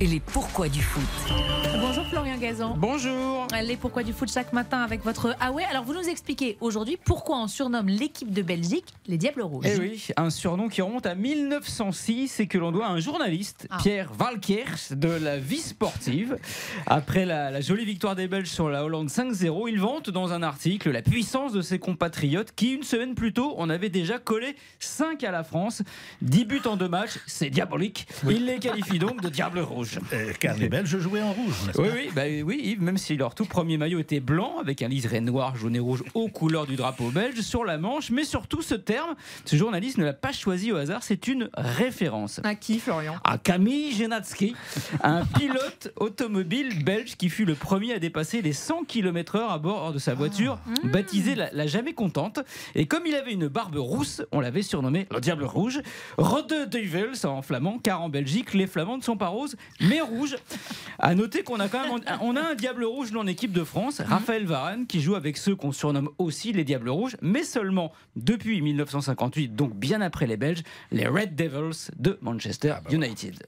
et les pourquoi du foot. Bonjour Florian Gazan. Bonjour. Les pourquoi du foot chaque matin avec votre Ah ouais. Alors vous nous expliquez aujourd'hui pourquoi on surnomme l'équipe de Belgique les Diables Rouges. Eh oui, un surnom qui remonte à 1906 et que l'on doit à un journaliste, Ah. Pierre Valkers, de la vie sportive. Après la, la jolie victoire des Belges sur la Hollande 5-0, il vante dans un article la puissance de ses compatriotes qui, une semaine plus tôt, on avait déjà collé 5 à la France. 10 buts en deux matchs, c'est diabolique. Il les qualifie donc de Diables Rouges. Euh, car les Belges jouaient en rouge, n'est-ce Oui, pas oui, bah oui, Yves, même si leur tout premier maillot était blanc, avec un liseré noir, jaune et rouge aux couleurs du drapeau belge sur la manche, mais surtout ce terme, ce journaliste ne l'a pas choisi au hasard, c'est une référence. À qui Florian? À Camille Genatsky, un pilote automobile belge qui fut le premier à dépasser les 100 km/h à bord de sa voiture, baptisée la, la Jamais Contente. Et comme il avait une barbe rousse, on l'avait surnommé le Diable Rouge. Rode en flamand, car en Belgique, les flamands ne sont pas roses, mais rouges. À noter qu'on a quand même un- on a un Diable Rouge dans l'équipe de France, Raphaël Varane, qui joue avec ceux qu'on surnomme aussi les Diables Rouges, mais seulement depuis 1958, donc bien après les Belges, les Red Devils de Manchester United.